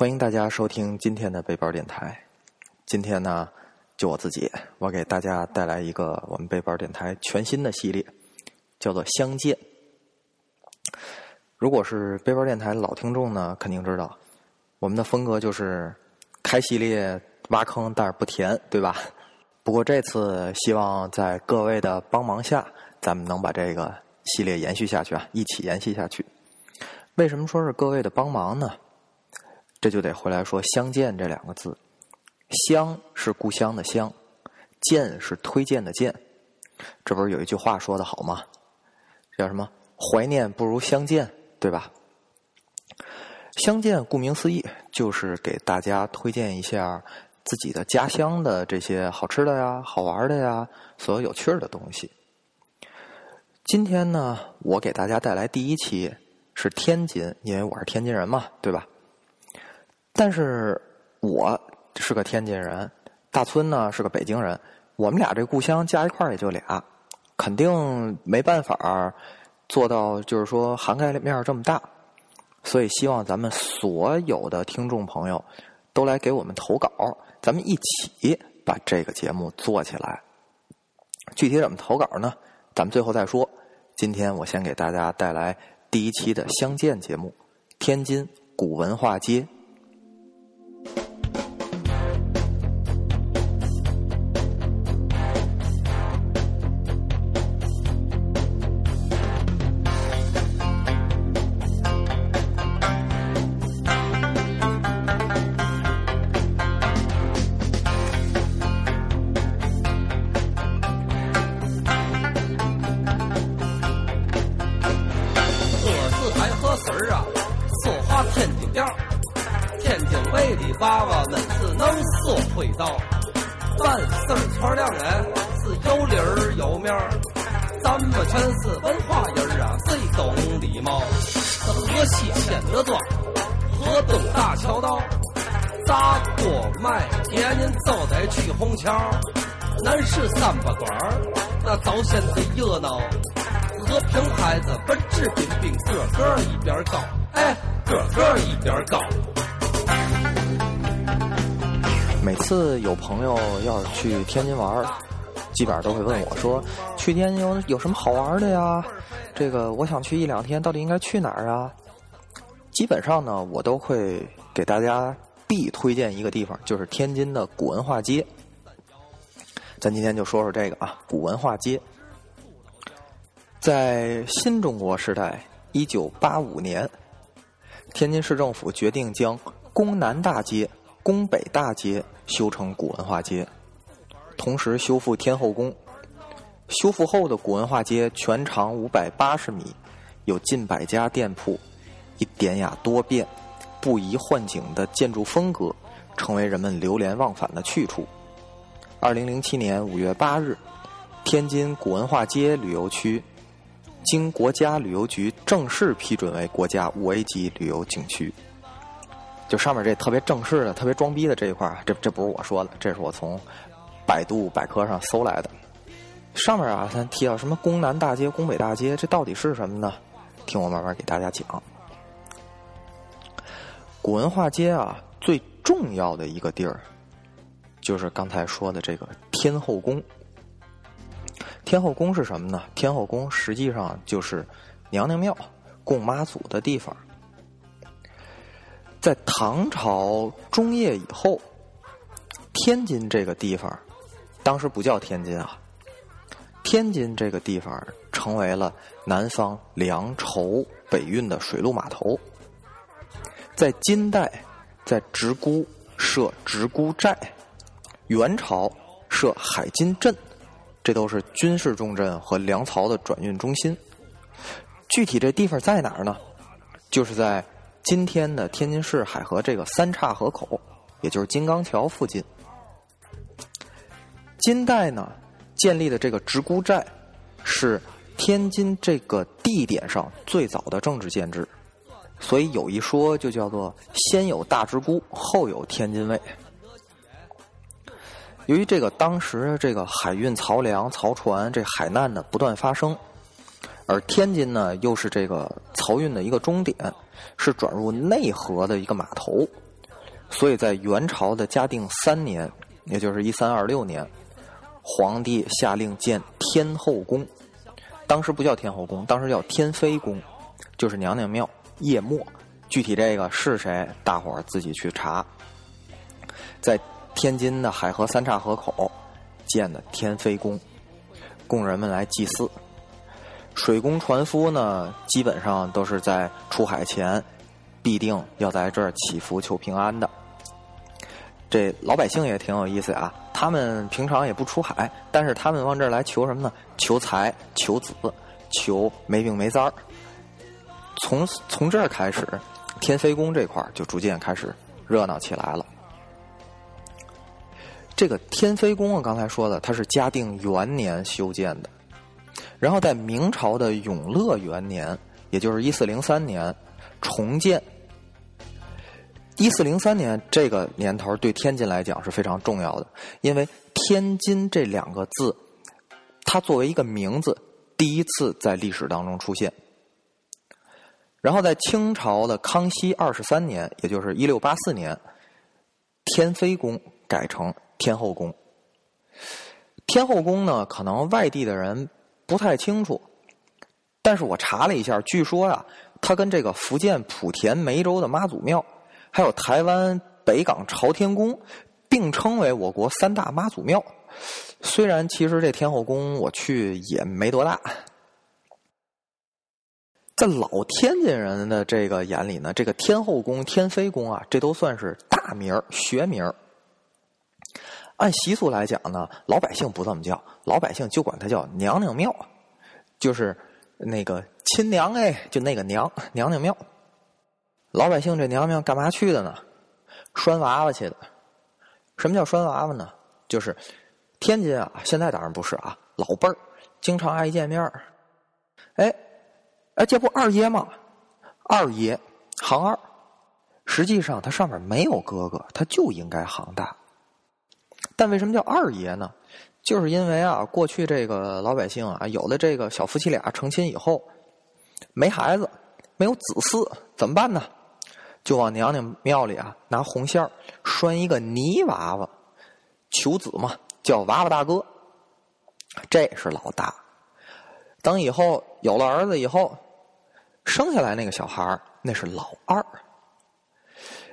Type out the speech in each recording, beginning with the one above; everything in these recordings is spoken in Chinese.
欢迎大家收听今天的背包电台。今天呢，就我自己，我给大家带来一个我们背包电台全新的系列，叫做《相见》。如果是背包电台老听众呢，肯定知道我们的风格就是开系列挖坑，但是不填，对吧？不过这次希望在各位的帮忙下，咱们能把这个系列延续下去啊，一起延续下去。为什么说是各位的帮忙呢？这就得回来说“相见”这两个字，“相”是故乡的“乡”，“见”是推荐的“荐”。这不是有一句话说的好吗？叫什么？“怀念不如相见”，对吧？相见，顾名思义，就是给大家推荐一下自己的家乡的这些好吃的呀、好玩的呀，所有有趣的东西。今天呢，我给大家带来第一期。是天津，因为我是天津人嘛，对吧？但是我是个天津人，大村呢是个北京人，我们俩这故乡加一块儿也就俩，肯定没办法做到，就是说涵盖面这么大。所以希望咱们所有的听众朋友都来给我们投稿，咱们一起把这个节目做起来。具体怎么投稿呢？咱们最后再说。今天我先给大家带来。第一期的相见节目，天津古文化街。桥道，砸锅卖铁您就得去虹桥。南市三八馆那早先最热闹。和平孩子本质彬彬，个个一边高，哎，个个一边高。每次有朋友要去天津玩基本上都会问我说：“去天津有有什么好玩的呀？这个我想去一两天，到底应该去哪儿啊？”基本上呢，我都会给大家必推荐一个地方，就是天津的古文化街。咱今天就说说这个啊，古文化街。在新中国时代，一九八五年，天津市政府决定将宫南大街。宫北大街修成古文化街，同时修复天后宫。修复后的古文化街全长五百八十米，有近百家店铺，以典雅多变、不宜换景的建筑风格，成为人们流连忘返的去处。二零零七年五月八日，天津古文化街旅游区经国家旅游局正式批准为国家五 A 级旅游景区。就上面这特别正式的、特别装逼的这一块这这不是我说的，这是我从百度百科上搜来的。上面啊，咱提到什么宫南大街、宫北大街，这到底是什么呢？听我慢慢给大家讲。古文化街啊，最重要的一个地儿，就是刚才说的这个天后宫。天后宫是什么呢？天后宫实际上就是娘娘庙、供妈祖的地方。在唐朝中叶以后，天津这个地方，当时不叫天津啊。天津这个地方成为了南方粮筹北运的水陆码头。在金代，在直沽设直沽寨；元朝设海津镇，这都是军事重镇和粮草的转运中心。具体这地方在哪儿呢？就是在。今天的天津市海河这个三岔河口，也就是金刚桥附近，金代呢建立的这个直沽寨，是天津这个地点上最早的政治建制，所以有一说就叫做先有大直沽，后有天津卫。由于这个当时这个海运漕粮、漕船这海难呢不断发生。而天津呢，又是这个漕运的一个终点，是转入内河的一个码头，所以在元朝的嘉定三年，也就是一三二六年，皇帝下令建天后宫，当时不叫天后宫，当时叫天妃宫，就是娘娘庙夜幕。具体这个是谁，大伙儿自己去查。在天津的海河三岔河口建的天妃宫，供人们来祭祀。水工船夫呢，基本上都是在出海前必定要在这儿祈福求平安的。这老百姓也挺有意思啊，他们平常也不出海，但是他们往这儿来求什么呢？求财、求子、求没病没灾儿。从从这儿开始。天妃宫这块儿就逐渐开始热闹起来了。这个天妃宫啊，刚才说的，它是嘉定元年修建的，然后在明朝的永乐元年，也就是一四零三年重建。一四零三年这个年头对天津来讲是非常重要的，因为天津这两个字，它作为一个名字，第一次在历史当中出现。然后在清朝的康熙二十三年，也就是一六八四年，天妃宫改成天后宫。天后宫呢，可能外地的人不太清楚，但是我查了一下，据说呀，它跟这个福建莆田梅州的妈祖庙，还有台湾北港朝天宫并称为我国三大妈祖庙。虽然其实这天后宫我去也没多大。在老天津人的这个眼里呢，这个天后宫、天妃宫啊，这都算是大名儿学名儿按习俗来讲呢，老百姓不这么叫，老百姓就管它叫娘娘庙，就是那个亲娘哎，就那个娘娘娘庙。老百姓这娘娘干嘛去的呢？拴娃娃去的。什么叫拴娃娃呢？就是天津啊，现在当然不是啊，老辈儿经常爱见面儿哎。哎，这不二爷吗？二爷行二，实际上他上面没有哥哥，他就应该行大。但为什么叫二爷呢？就是因为啊，过去这个老百姓啊，有的这个小夫妻俩成亲以后没孩子，没有子嗣，怎么办呢？就往娘娘庙里啊拿红线拴一个泥娃娃，求子嘛，叫娃娃大哥。这是老大。等以后有了儿子以后。生下来那个小孩那是老二。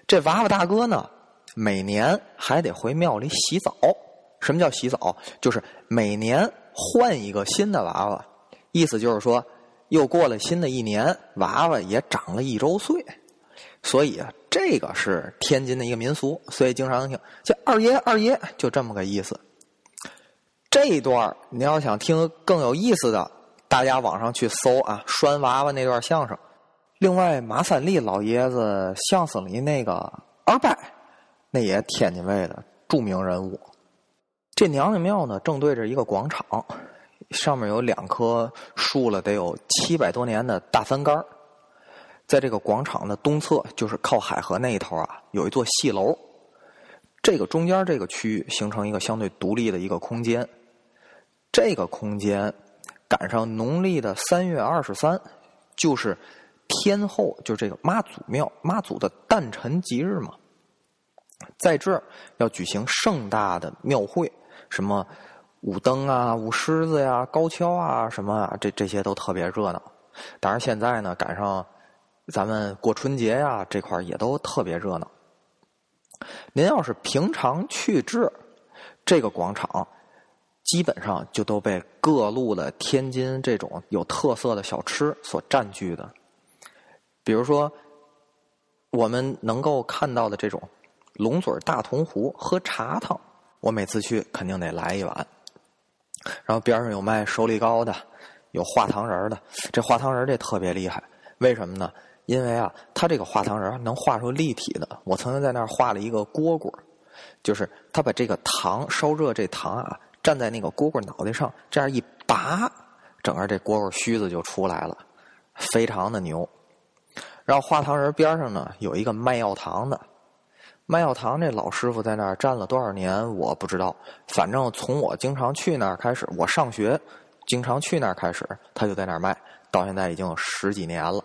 这娃娃大哥呢，每年还得回庙里洗澡。什么叫洗澡？就是每年换一个新的娃娃，意思就是说，又过了新的一年，娃娃也长了一周岁。所以啊，这个是天津的一个民俗，所以经常听叫二爷二爷，就这么个意思。这一段你要想听更有意思的。大家网上去搜啊，拴娃娃那段相声。另外，马三立老爷子相声里那个二伯，那也天津卫的著名人物。这娘娘庙呢，正对着一个广场，上面有两棵树了得有七百多年的大翻杆在这个广场的东侧，就是靠海河那一头啊，有一座戏楼。这个中间这个区域形成一个相对独立的一个空间。这个空间。赶上农历的三月二十三，就是天后，就是这个妈祖庙妈祖的诞辰吉日嘛，在这儿要举行盛大的庙会，什么舞灯啊、舞狮子呀、高跷啊，什么啊，这这些都特别热闹。当然现在呢，赶上咱们过春节呀，这块也都特别热闹。您要是平常去这这个广场。基本上就都被各路的天津这种有特色的小吃所占据的，比如说我们能够看到的这种龙嘴大铜壶喝茶汤，我每次去肯定得来一碗。然后边上有卖手里糕的，有画糖人的，这画糖人这特别厉害，为什么呢？因为啊，他这个画糖人能画出立体的。我曾经在那儿画了一个蝈蝈，就是他把这个糖烧热，这糖啊。站在那个蝈蝈脑袋上，这样一拔，整个这蝈蝈须子就出来了，非常的牛。然后画糖人边上呢有一个卖药糖的，卖药糖这老师傅在那儿站了多少年我不知道，反正从我经常去那儿开始，我上学经常去那儿开始，他就在那儿卖，到现在已经有十几年了。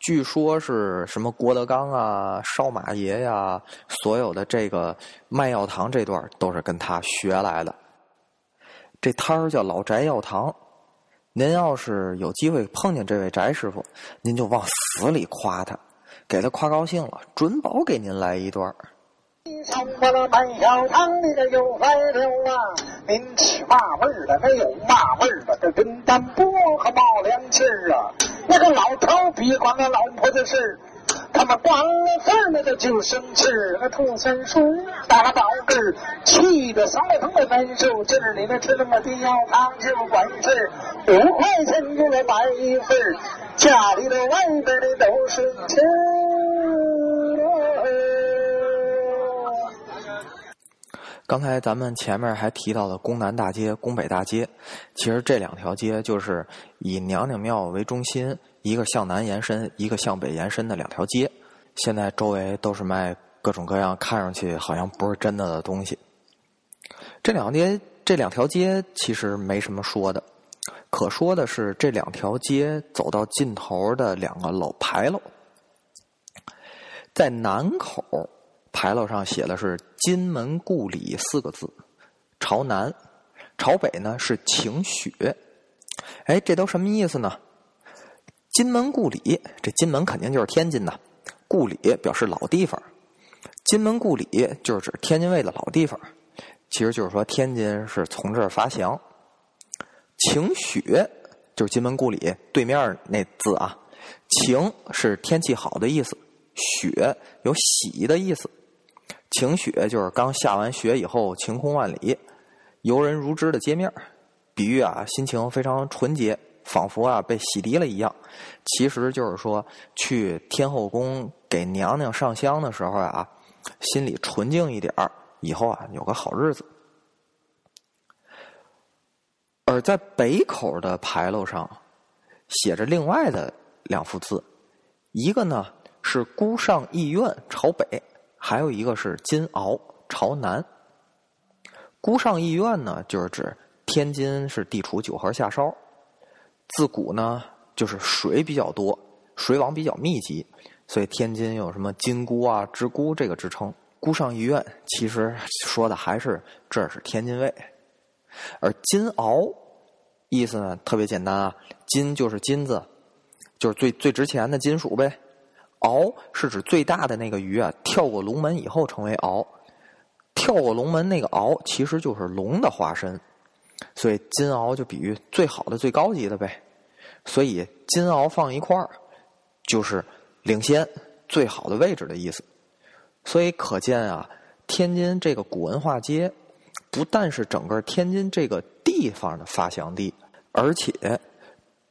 据说是什么郭德纲啊、少马爷呀，所有的这个卖药堂这段都是跟他学来的。这摊儿叫老翟药堂，您要是有机会碰见这位翟师傅，您就往死里夸他，给他夸高兴了，准保给您来一段。上过了卖药堂，你这又来了啊！您吃嘛味儿的？没有嘛味儿的？这跟单薄和冒凉气儿啊！那个老头别管那老婆的事儿他们管了事儿那个就生气那兔三叔打了宝根儿，气得嗓子疼的难受。今儿你们吃那么的药汤就管事五块钱就来买一份家里的外边的都是钱。刚才咱们前面还提到了宫南大街、宫北大街，其实这两条街就是以娘娘庙为中心，一个向南延伸，一个向北延伸的两条街。现在周围都是卖各种各样看上去好像不是真的的东西。这两街这两条街其实没什么说的，可说的是这两条街走到尽头的两个老牌楼，在南口。牌楼上写的是“金门故里”四个字，朝南，朝北呢是“晴雪”。哎，这都什么意思呢？金门故里，这金门肯定就是天津呐。故里表示老地方，金门故里就是指天津卫的老地方，其实就是说天津是从这儿发祥。晴雪就是金门故里对面那字啊，晴是天气好的意思，雪有喜的意思。晴雪就是刚下完雪以后晴空万里、游人如织的街面比喻啊心情非常纯洁，仿佛啊被洗涤了一样。其实就是说去天后宫给娘娘上香的时候啊，心里纯净一点以后啊有个好日子。而在北口的牌楼上写着另外的两幅字，一个呢是孤上艺院朝北。还有一个是金鳌朝南，孤上艺院呢，就是指天津是地处九河下梢，自古呢就是水比较多，水网比较密集，所以天津有什么金沽啊、直沽这个支撑。孤上医院其实说的还是这是天津卫，而金鳌意思呢特别简单啊，金就是金子，就是最最值钱的金属呗。鳌是指最大的那个鱼啊，跳过龙门以后成为鳌。跳过龙门那个鳌其实就是龙的化身，所以金鳌就比喻最好的、最高级的呗。所以金鳌放一块儿，就是领先最好的位置的意思。所以可见啊，天津这个古文化街，不但是整个天津这个地方的发祥地，而且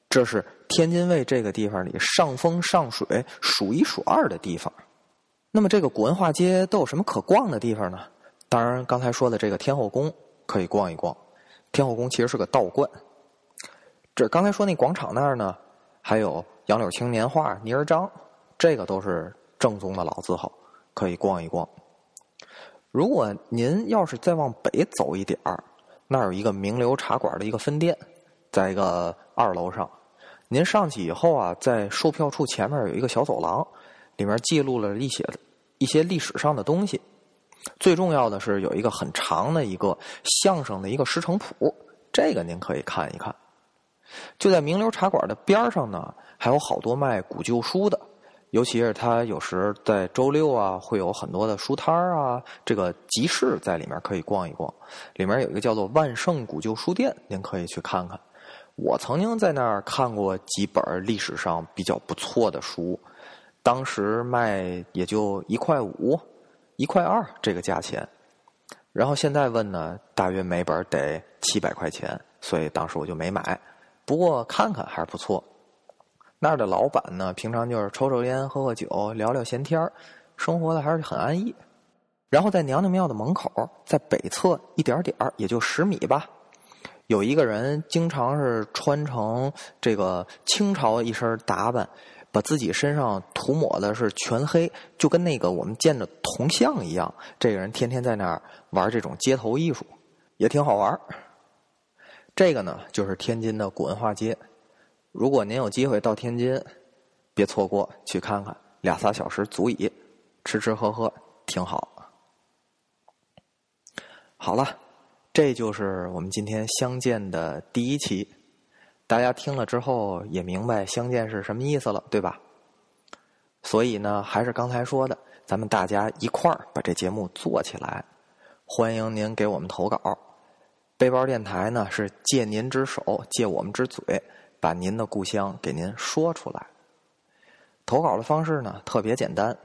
这是。天津卫这个地方里上风上水数一数二的地方，那么这个古文化街都有什么可逛的地方呢？当然，刚才说的这个天后宫可以逛一逛。天后宫其实是个道观。这刚才说那广场那儿呢，还有杨柳青年画、泥人张，这个都是正宗的老字号，可以逛一逛。如果您要是再往北走一点儿，那儿有一个名流茶馆的一个分店，在一个二楼上。您上去以后啊，在售票处前面有一个小走廊，里面记录了一些一些历史上的东西。最重要的是有一个很长的一个相声的一个师承谱，这个您可以看一看。就在名流茶馆的边上呢，还有好多卖古旧书的，尤其是他有时在周六啊，会有很多的书摊啊，这个集市在里面可以逛一逛。里面有一个叫做万盛古旧书店，您可以去看看。我曾经在那儿看过几本历史上比较不错的书，当时卖也就一块五、一块二这个价钱，然后现在问呢，大约每本得七百块钱，所以当时我就没买。不过看看还是不错。那儿的老板呢，平常就是抽抽烟、喝喝酒、聊聊闲天生活的还是很安逸。然后在娘娘庙的门口，在北侧一点点也就十米吧。有一个人经常是穿成这个清朝一身打扮，把自己身上涂抹的是全黑，就跟那个我们见的铜像一样。这个人天天在那儿玩这种街头艺术，也挺好玩这个呢，就是天津的古文化街。如果您有机会到天津，别错过，去看看，俩仨小时足以，吃吃喝喝挺好。好了，这就是我们今天相见的第一期。大家听了之后也明白相见是什么意思了，对吧？所以呢，还是刚才说的，咱们大家一块儿把这节目做起来。欢迎您给我们投稿。背包电台呢是借您之手，借我们之嘴，把您的故乡给您说出来。投稿的方式呢特别简单，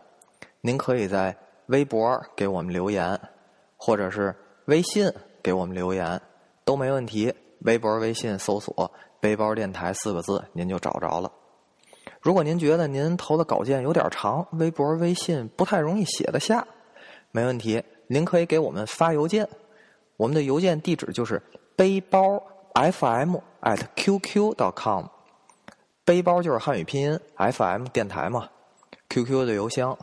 您可以在微博给我们留言，或者是微信给我们留言，都没问题。微博、微信搜索“背包电台”四个字，您就找着了。如果您觉得您投的稿件有点长，微博、微信不太容易写得下，没问题，您可以给我们发邮件，我们的邮件地址就是背包 FM at QQ.com。背包就是汉语拼音，FM 电台嘛，QQ 的邮箱。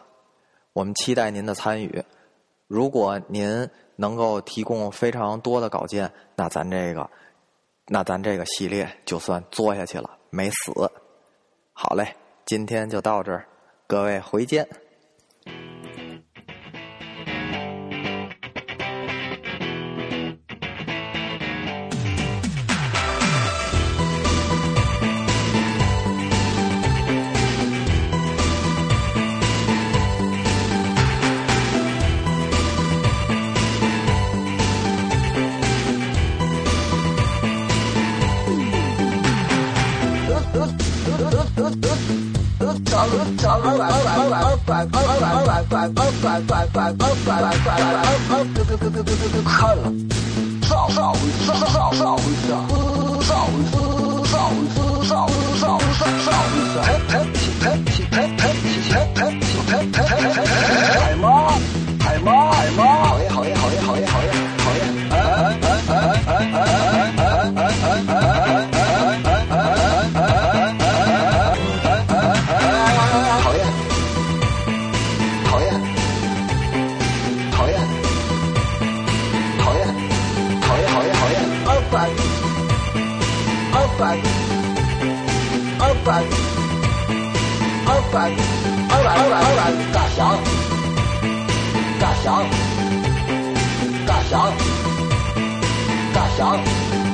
我们期待您的参与。如果您能够提供非常多的稿件，那咱这个，那咱这个系列就算做下去了，没死。好嘞，今天就到这儿，各位回见。看了，少少少少少一下，少一少一少少二百，二百，二百，二百，二百，二百，干啥？干啥？干啥？干啥？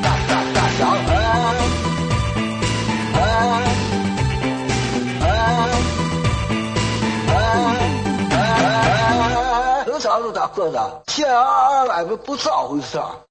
干干干啥？哎哎哎哎哎！喝茶是咋喝的？欠二百不不咋回事啊！